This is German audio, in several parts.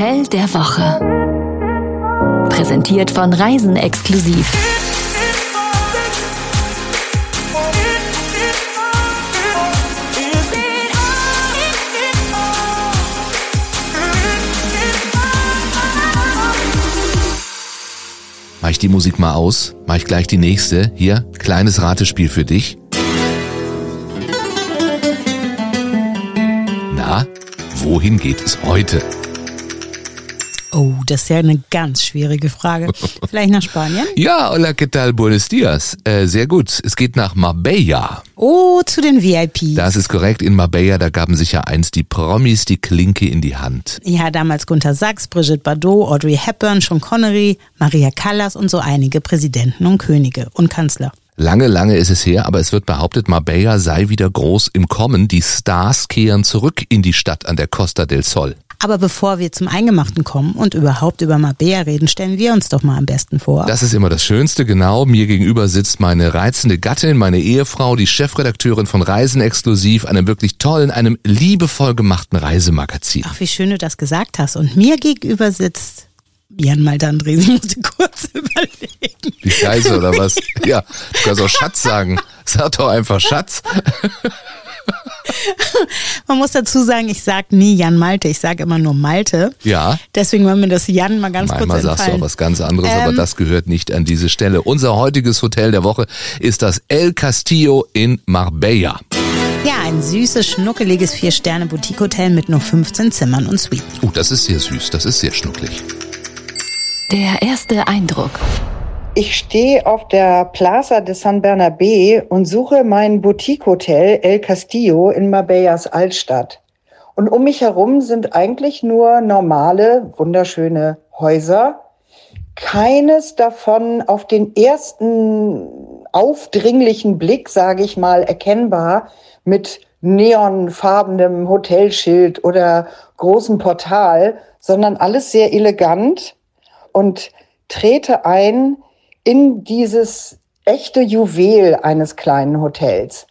Hotel der Woche. Präsentiert von Reisen exklusiv. Mach ich die Musik mal aus, mach ich gleich die nächste. Hier, kleines Ratespiel für dich. Na, wohin geht es heute? Oh, das ist ja eine ganz schwierige Frage. Vielleicht nach Spanien? Ja, hola, ¿qué tal? Buenos dias. Äh, sehr gut. Es geht nach Marbella. Oh, zu den VIPs. Das ist korrekt. In Marbella, da gaben sich ja einst die Promis die Klinke in die Hand. Ja, damals Gunter Sachs, Brigitte Bardot, Audrey Hepburn, Sean Connery, Maria Callas und so einige Präsidenten und Könige und Kanzler. Lange, lange ist es her, aber es wird behauptet, Marbella sei wieder groß im Kommen. Die Stars kehren zurück in die Stadt an der Costa del Sol. Aber bevor wir zum Eingemachten kommen und überhaupt über Marbella reden, stellen wir uns doch mal am besten vor. Das ist immer das Schönste, genau. Mir gegenüber sitzt meine reizende Gattin, meine Ehefrau, die Chefredakteurin von Reisen Exklusiv, einem wirklich tollen, einem liebevoll gemachten Reisemagazin. Ach, wie schön du das gesagt hast. Und mir gegenüber sitzt Jan Malte Andresen, ich musste kurz überlegen. Die Scheiße oder was? Ja, du kannst auch Schatz sagen. Sag doch einfach Schatz. Man muss dazu sagen, ich sag nie Jan Malte, ich sage immer nur Malte. Ja. Deswegen war mir das Jan mal ganz Manchmal kurz sagst du auch was ganz anderes, Ähm. aber das gehört nicht an diese Stelle. Unser heutiges Hotel der Woche ist das El Castillo in Marbella. Ja, ein süßes, schnuckeliges Vier-Sterne-Boutique-Hotel mit nur 15 Zimmern und Suiten. Oh, das ist sehr süß, das ist sehr schnucklig. Der erste Eindruck. Ich stehe auf der Plaza de San Bernabé und suche mein Boutique-Hotel El Castillo in Marbellas Altstadt. Und um mich herum sind eigentlich nur normale, wunderschöne Häuser. Keines davon auf den ersten aufdringlichen Blick, sage ich mal, erkennbar mit neonfarbenem Hotelschild oder großem Portal, sondern alles sehr elegant und trete ein in dieses echte Juwel eines kleinen Hotels.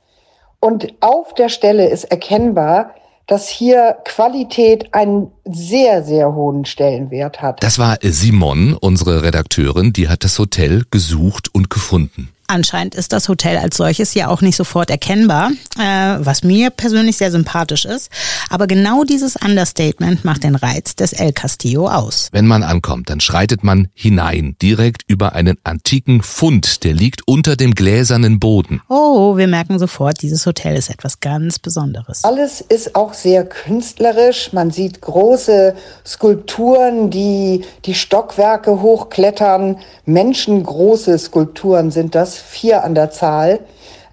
Und auf der Stelle ist erkennbar, dass hier Qualität einen sehr, sehr hohen Stellenwert hat. Das war Simon, unsere Redakteurin, die hat das Hotel gesucht und gefunden. Anscheinend ist das Hotel als solches ja auch nicht sofort erkennbar, äh, was mir persönlich sehr sympathisch ist. Aber genau dieses Understatement macht den Reiz des El Castillo aus. Wenn man ankommt, dann schreitet man hinein, direkt über einen antiken Fund, der liegt unter dem gläsernen Boden. Oh, wir merken sofort, dieses Hotel ist etwas ganz Besonderes. Alles ist auch sehr künstlerisch. Man sieht große Skulpturen, die die Stockwerke hochklettern. Menschengroße Skulpturen sind das, vier an der Zahl.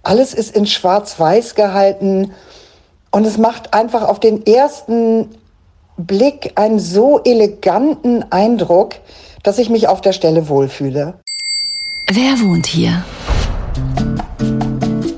Alles ist in Schwarz-Weiß gehalten und es macht einfach auf den ersten Blick einen so eleganten Eindruck, dass ich mich auf der Stelle wohlfühle. Wer wohnt hier?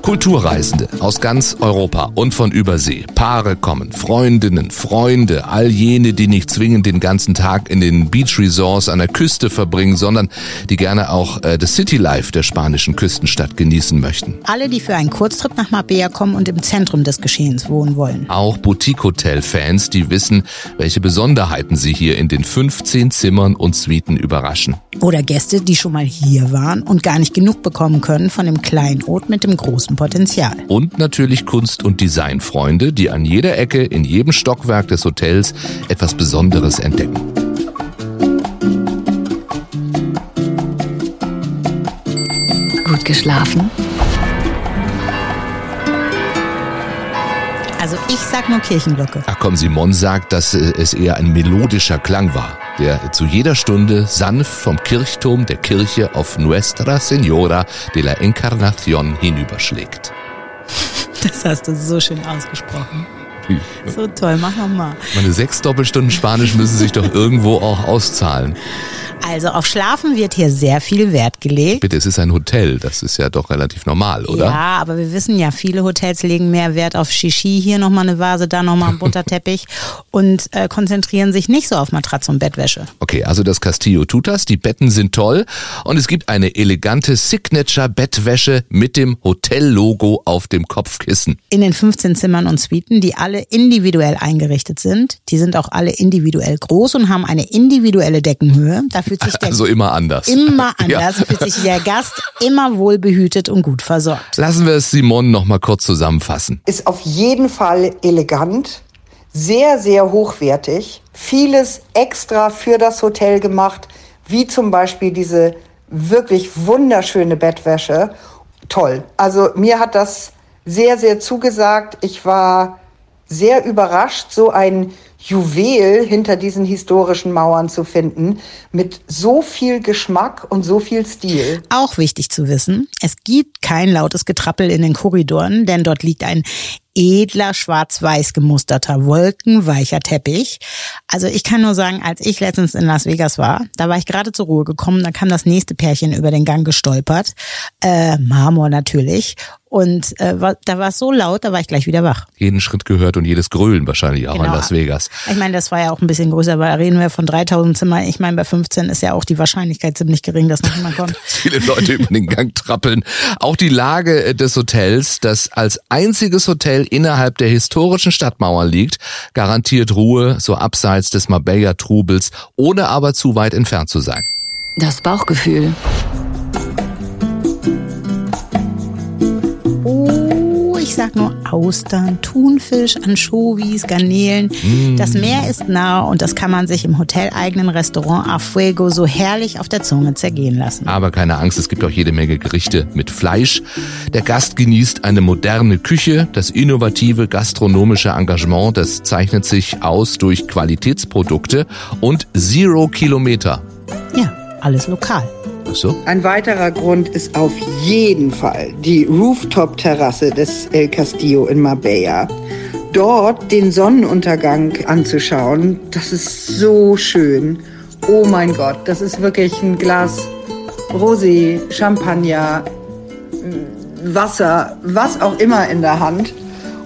Kulturreisende aus ganz Europa und von Übersee. Paare kommen, Freundinnen, Freunde, all jene, die nicht zwingend den ganzen Tag in den Beach Resorts an der Küste verbringen, sondern die gerne auch äh, das City Life der spanischen Küstenstadt genießen möchten. Alle, die für einen Kurztrip nach Marbella kommen und im Zentrum des Geschehens wohnen wollen. Auch Boutique-Hotel-Fans, die wissen, welche Besonderheiten sie hier in den 15 Zimmern und Suiten überraschen. Oder Gäste, die schon mal hier waren und gar nicht genug bekommen können von dem Kleinod mit dem großen Potenzial. Und natürlich Kunst- und Designfreunde, die an jeder Ecke, in jedem Stockwerk des Hotels etwas Besonderes entdecken. Gut geschlafen? Also ich sag nur Kirchenglocke. Ach komm, Simon sagt, dass äh, es eher ein melodischer Klang war, der zu jeder Stunde sanft vom Kirchturm der Kirche auf Nuestra Señora de la Encarnación hinüberschlägt. Das hast du so schön ausgesprochen. So toll, mach noch mal. Meine sechs Doppelstunden Spanisch müssen sich doch irgendwo auch auszahlen. Also auf Schlafen wird hier sehr viel Wert gelegt. Bitte, es ist ein Hotel, das ist ja doch relativ normal, oder? Ja, aber wir wissen ja, viele Hotels legen mehr Wert auf Shishi, hier nochmal eine Vase, da nochmal ein bunter Teppich und äh, konzentrieren sich nicht so auf Matratze und Bettwäsche. Okay, also das Castillo tut das, die Betten sind toll und es gibt eine elegante Signature-Bettwäsche mit dem Hotellogo auf dem Kopfkissen. In den 15 Zimmern und Suiten, die alle individuell eingerichtet sind. Die sind auch alle individuell groß und haben eine individuelle Deckenhöhe. Da fühlt sich der Also immer anders. immer anders, Ja. fühlt sich der Gast immer wohl behütet und gut versorgt. Lassen wir es Simon noch mal kurz zusammenfassen. ist auf jeden Fall elegant, sehr, sehr hochwertig, vieles extra für das Hotel gemacht, wie zum Beispiel diese wirklich wunderschöne Bettwäsche. Toll. Also mir hat das sehr, sehr zugesagt. Ich war sehr überrascht, so ein Juwel hinter diesen historischen Mauern zu finden, mit so viel Geschmack und so viel Stil. Auch wichtig zu wissen, es gibt kein lautes Getrappel in den Korridoren, denn dort liegt ein edler schwarz-weiß gemusterter wolkenweicher Teppich. Also ich kann nur sagen, als ich letztens in Las Vegas war, da war ich gerade zur Ruhe gekommen, da kam das nächste Pärchen über den Gang gestolpert, äh, Marmor natürlich. Und äh, da war es so laut, da war ich gleich wieder wach. Jeden Schritt gehört und jedes Grölen wahrscheinlich auch in Genau. Las Vegas. Ich meine, das war ja auch ein bisschen größer, weil da reden wir von 3000 Zimmern. Ich meine, bei 15 ist ja auch die Wahrscheinlichkeit ziemlich gering, dass noch jemand kommt. Viele Leute über den Gang trappeln. Auch die Lage äh, des Hotels, das als einziges Hotel innerhalb der historischen Stadtmauern liegt, garantiert Ruhe, so abseits des Marbella-Trubels, ohne aber zu weit entfernt zu sein. Das Bauchgefühl. Austern, Thunfisch, Anchovies, Garnelen. Das Meer ist nah und das kann man sich im hoteleigenen Restaurant A Fuego so herrlich auf der Zunge zergehen lassen. Aber keine Angst, es gibt auch jede Menge Gerichte mit Fleisch. Der Gast genießt eine moderne Küche. Das innovative gastronomische Engagement, das zeichnet sich aus durch Qualitätsprodukte und Zero Kilometer. Ja, alles lokal. So? Ein weiterer Grund ist auf jeden Fall die Rooftop-Terrasse des El Castillo in Marbella. Dort den Sonnenuntergang anzuschauen, das ist so schön. Oh mein Gott, das ist wirklich ein Glas Rosé, Champagner, Wasser, was auch immer in der Hand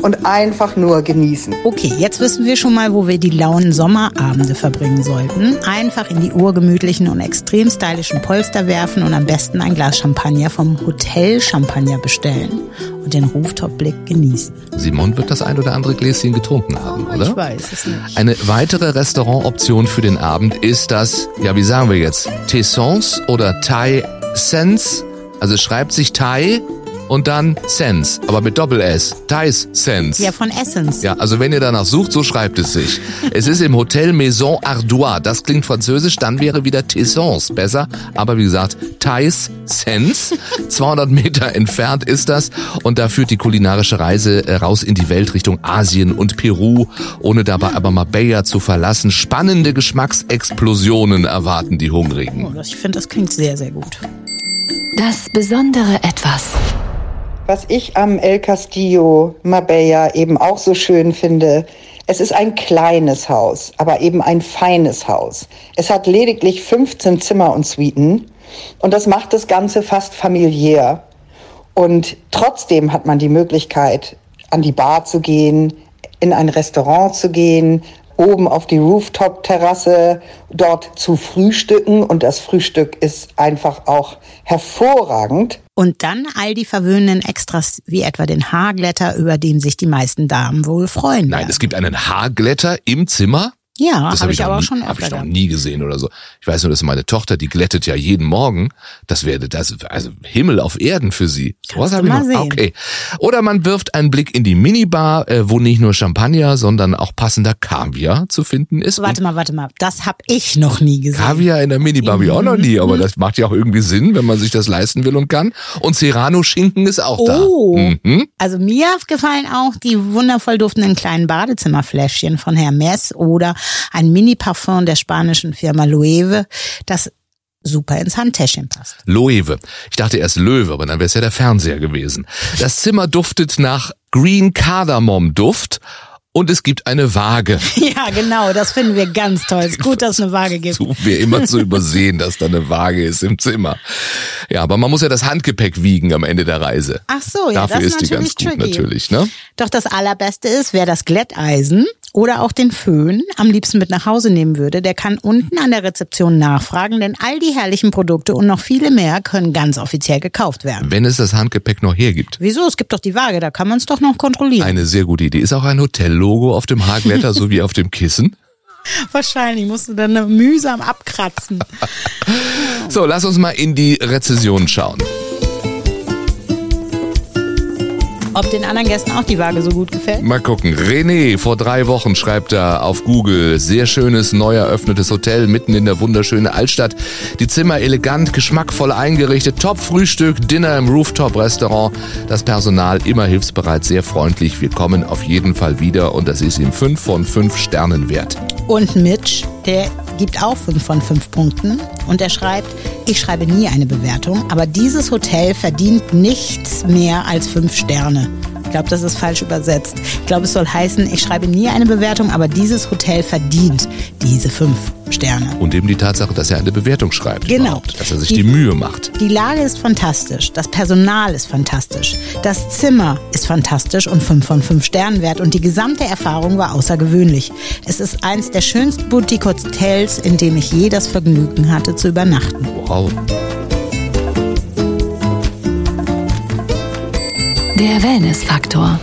und einfach nur genießen. Okay, jetzt wissen wir schon mal, wo wir die lauen Sommerabende verbringen sollten. Einfach in die urgemütlichen und extrem stylischen Polster werfen und am besten ein Glas Champagner vom Hotel Champagner bestellen und den Rooftop-Blick genießen. Simon wird das ein oder andere Gläschen getrunken haben, oder? Ich weiß es nicht. Eine weitere Restaurantoption für den Abend ist das, ja, wie sagen wir jetzt, Tessence oder Thai Sense. Also es schreibt sich Thai und dann Sense, aber mit Doppel-S. Thais Sense. Ja, von Essence. Ja, also wenn ihr danach sucht, so schreibt es sich. Es ist im Hotel Maison Ardois. Das klingt französisch, dann wäre wieder Tessence besser. Aber wie gesagt, Thais Sense. 200 Meter entfernt ist das. Und da führt die kulinarische Reise äh, raus in die Welt Richtung Asien und Peru, ohne dabei aber Marbella zu verlassen. Spannende Geschmacksexplosionen erwarten die Hungrigen. Oh, ich finde, das klingt sehr, sehr gut. Das besondere Etwas. Was ich am El Castillo Marbella eben auch so schön finde, es ist ein kleines Haus, aber eben ein feines Haus. Es hat lediglich 15 Zimmer und Suiten und das macht das Ganze fast familiär. Und trotzdem hat man die Möglichkeit, an die Bar zu gehen, in ein Restaurant zu gehen, oben auf die Rooftop-Terrasse, dort zu frühstücken. Und das Frühstück ist einfach auch hervorragend. Und dann all die verwöhnenden Extras, wie etwa den Haarglätter, über den sich die meisten Damen wohl freuen. Nein, werden. es gibt einen Haarglätter im Zimmer. Ja, Das habe habe ich, ich, aber noch auch nie, schon hab öfter ich noch nie gesehen oder so. Ich weiß nur, dass meine Tochter, die glättet ja jeden Morgen. Das wäre das, also Himmel auf Erden für sie. Kannst hab du ich noch. sehen. Okay. Oder man wirft einen Blick in die Minibar, äh, wo nicht nur Champagner, sondern auch passender Kaviar zu finden ist. Warte mal, warte mal. Das habe ich noch nie gesehen. Kaviar in der Minibar habe ich auch noch nie, aber das macht ja auch irgendwie Sinn, wenn man sich das leisten will und kann. Und Serrano-Schinken ist auch Oh. da. Mhm. Also mir gefallen auch die wundervoll duftenden kleinen Badezimmerfläschchen von Hermes oder ein Mini-Parfum der spanischen Firma Loewe, das super ins Handtäschchen passt. Loewe. Ich dachte erst Löwe, aber dann wäre es ja der Fernseher gewesen. Das Zimmer duftet nach Green Cardamom Duft und es gibt eine Waage. Ja, genau, das finden wir ganz toll. Ist gut, dass es eine Waage gibt. Suchen wir immer zu übersehen, dass da eine Waage ist im Zimmer. Ja, aber man muss ja das Handgepäck wiegen am Ende der Reise. Ach so, ja, Dafür das ist ist die ganz gut tricky. natürlich, ne? Doch das allerbeste ist, wer das Glätteisen oder auch den Föhn am liebsten mit nach Hause nehmen würde, der kann unten an der Rezeption nachfragen, denn all die herrlichen Produkte und noch viele mehr können ganz offiziell gekauft werden. Wenn es das Handgepäck noch hergibt. Wieso? Es gibt doch die Waage, da kann man es doch noch kontrollieren. Eine sehr gute Idee. Ist auch ein Hotellogo auf dem Haarblätter sowie auf dem Kissen? Wahrscheinlich musst du dann mühsam abkratzen. So, lass uns mal in die Rezession schauen. Ob den anderen Gästen auch die Waage so gut gefällt? Mal gucken. René, vor drei Wochen schreibt er auf Google, sehr schönes, neu eröffnetes Hotel mitten in der wunderschönen Altstadt. Die Zimmer elegant, geschmackvoll eingerichtet, Top-Frühstück, Dinner im Rooftop-Restaurant. Das Personal immer hilfsbereit, sehr freundlich. Wir kommen auf jeden Fall wieder und das ist ihm fünf von fünf Sternen wert. Und Mitch, der gibt auch fünf von fünf Punkten und er schreibt, ich schreibe nie eine Bewertung, aber dieses Hotel verdient nichts mehr als fünf Sterne. Ich glaube, das ist falsch übersetzt. Ich glaube, es soll heißen, ich schreibe nie eine Bewertung, aber dieses Hotel verdient diese fünf Sterne. Und eben die Tatsache, dass er eine Bewertung schreibt. Genau. überhaupt, Dass er sich die, die Mühe macht. Die Lage ist fantastisch, das Personal ist fantastisch, das Zimmer ist fantastisch und fünf von fünf Sternen wert und die gesamte Erfahrung war außergewöhnlich. Es ist eins der schönsten Boutique-Hotels, in dem ich je das Vergnügen hatte zu übernachten. Wow. Der Wellness-Faktor.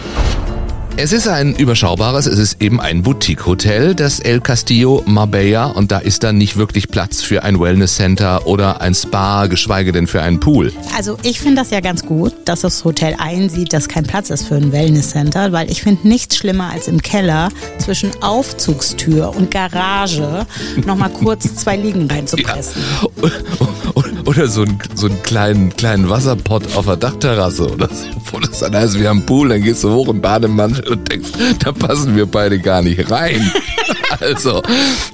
Es ist ein überschaubares, es ist eben ein Boutique-Hotel, das El Castillo Marbella und da ist dann nicht wirklich Platz für ein Wellness-Center oder ein Spa, geschweige denn für einen Pool. Also ich finde das ja ganz gut, dass das Hotel einsieht, dass kein Platz ist für ein Wellness-Center, weil ich finde nichts schlimmer als im Keller zwischen Aufzugstür und Garage nochmal kurz zwei Liegen reinzupressen. Ja. Oder so einen, so einen kleinen, kleinen Wasserpott auf der Dachterrasse oder so. Wo das dann heißt, wir haben einen Pool, dann gehst du hoch im Bademantel und denkst, da passen wir beide gar nicht rein. Also,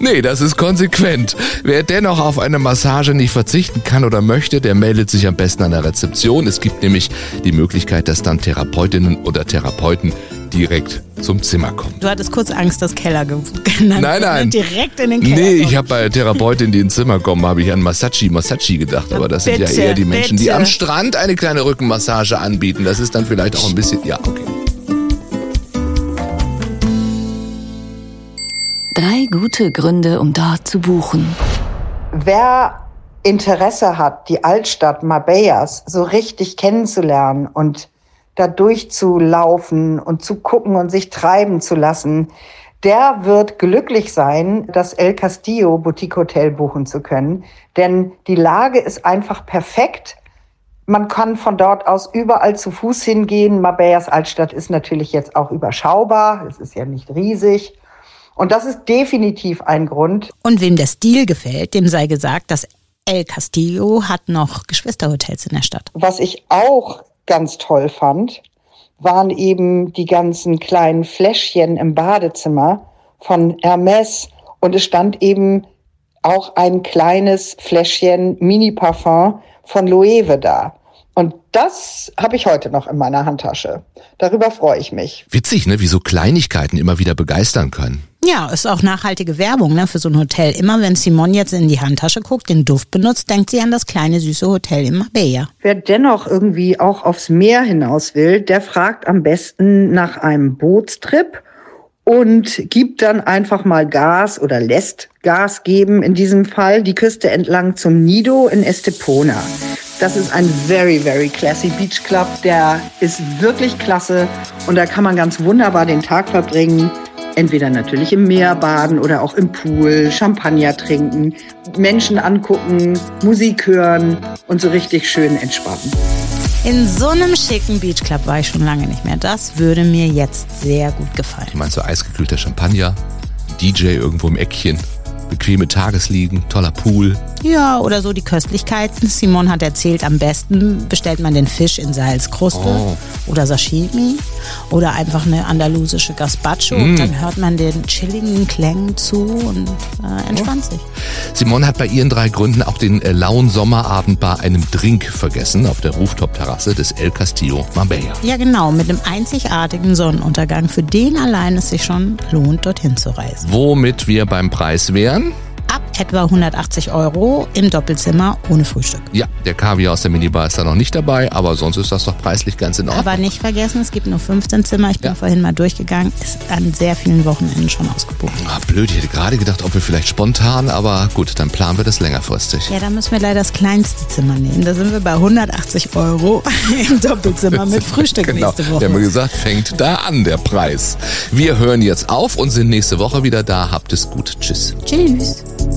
nee, das ist konsequent. Wer dennoch auf eine Massage nicht verzichten kann oder möchte, der meldet sich am besten an der Rezeption. Es gibt nämlich die Möglichkeit, dass dann Therapeutinnen oder Therapeuten direkt zum Zimmer kommen. Du hattest kurz Angst, das Keller genannt Nein, nein. Direkt in den Keller. Nee, ich habe bei der Therapeutin, die ins Zimmer kommen, habe ich an Masachi, Masachi gedacht. Aber das sind Bitte, ja eher die Menschen, die bitte. am Strand eine kleine Rückenmassage anbieten. Das ist dann vielleicht auch ein bisschen, ja, okay. Drei gute Gründe, um dort zu buchen. Wer Interesse hat, die Altstadt Marbellas so richtig kennenzulernen und da durchzulaufen und zu gucken und sich treiben zu lassen, der wird glücklich sein, das El Castillo Boutique Hotel buchen zu können. Denn die Lage ist einfach perfekt. Man kann von dort aus überall zu Fuß hingehen. Marbellas Altstadt ist natürlich jetzt auch überschaubar. Es ist ja nicht riesig. Und das ist definitiv ein Grund. Und wem der Stil gefällt, dem sei gesagt, das El Castillo hat noch Geschwisterhotels in der Stadt. Was ich auch ganz toll fand, waren eben die ganzen kleinen Fläschchen im Badezimmer von Hermes. Und es stand eben auch ein kleines Fläschchen Mini-Parfum von Loewe da. Und das habe ich heute noch in meiner Handtasche. Darüber freue ich mich. Witzig, ne, wie so Kleinigkeiten immer wieder begeistern können. Ja, ist auch nachhaltige Werbung ne, für so ein Hotel. Immer wenn Simon jetzt in die Handtasche guckt, den Duft benutzt, denkt sie an das kleine süße Hotel in Marbella. Wer dennoch irgendwie auch aufs Meer hinaus will, der fragt am besten nach einem Bootstrip und gibt dann einfach mal Gas oder lässt Gas geben, in diesem Fall die Küste entlang zum Nido in Estepona. Das ist ein very, very classy Beach Club. Der ist wirklich klasse und da kann man ganz wunderbar den Tag verbringen. Entweder natürlich im Meer baden oder auch im Pool, Champagner trinken, Menschen angucken, Musik hören und so richtig schön entspannen. In so einem schicken Beachclub war ich schon lange nicht mehr. Das würde mir jetzt sehr gut gefallen. Du meinst so eisgekühlter Champagner, DJ irgendwo im Eckchen, bequeme Tagesliegen, toller Pool. Ja, oder so die Köstlichkeiten. Simon hat erzählt, am besten bestellt man den Fisch in Salzkruste Oh. oder Sashimi oder einfach eine andalusische Gazpacho und dann hört man den chilligen Klängen zu und äh, entspannt sich. Simone hat bei ihren drei Gründen auch den äh, lauen Sommerabend bei einem Drink vergessen auf der Rooftop-Terrasse des El Castillo Marbella. Ja, genau, mit einem einzigartigen Sonnenuntergang. Für den allein es sich schon lohnt, dorthin zu reisen. Womit wir beim Preis wären? Ab etwa 180 Euro im Doppelzimmer ohne Frühstück. Ja, der Kaviar aus der Minibar ist da noch nicht dabei, aber sonst ist das doch preislich ganz in Ordnung. Aber nicht vergessen, es gibt nur 15 Zimmer. Ich bin Ja. vorhin mal durchgegangen. Ist an sehr vielen Wochenenden schon ausgebucht. Ah, blöd, ich hätte gerade gedacht, ob wir vielleicht spontan, aber gut, dann planen wir das längerfristig. Ja, dann müssen wir leider das kleinste Zimmer nehmen. Da sind wir bei 180 Euro im Doppelzimmer mit Frühstück Genau, nächste wir Woche. haben ja gesagt, fängt da an der Preis. Wir hören jetzt auf und sind nächste Woche wieder da. Habt es gut. Tschüss. Tschüss.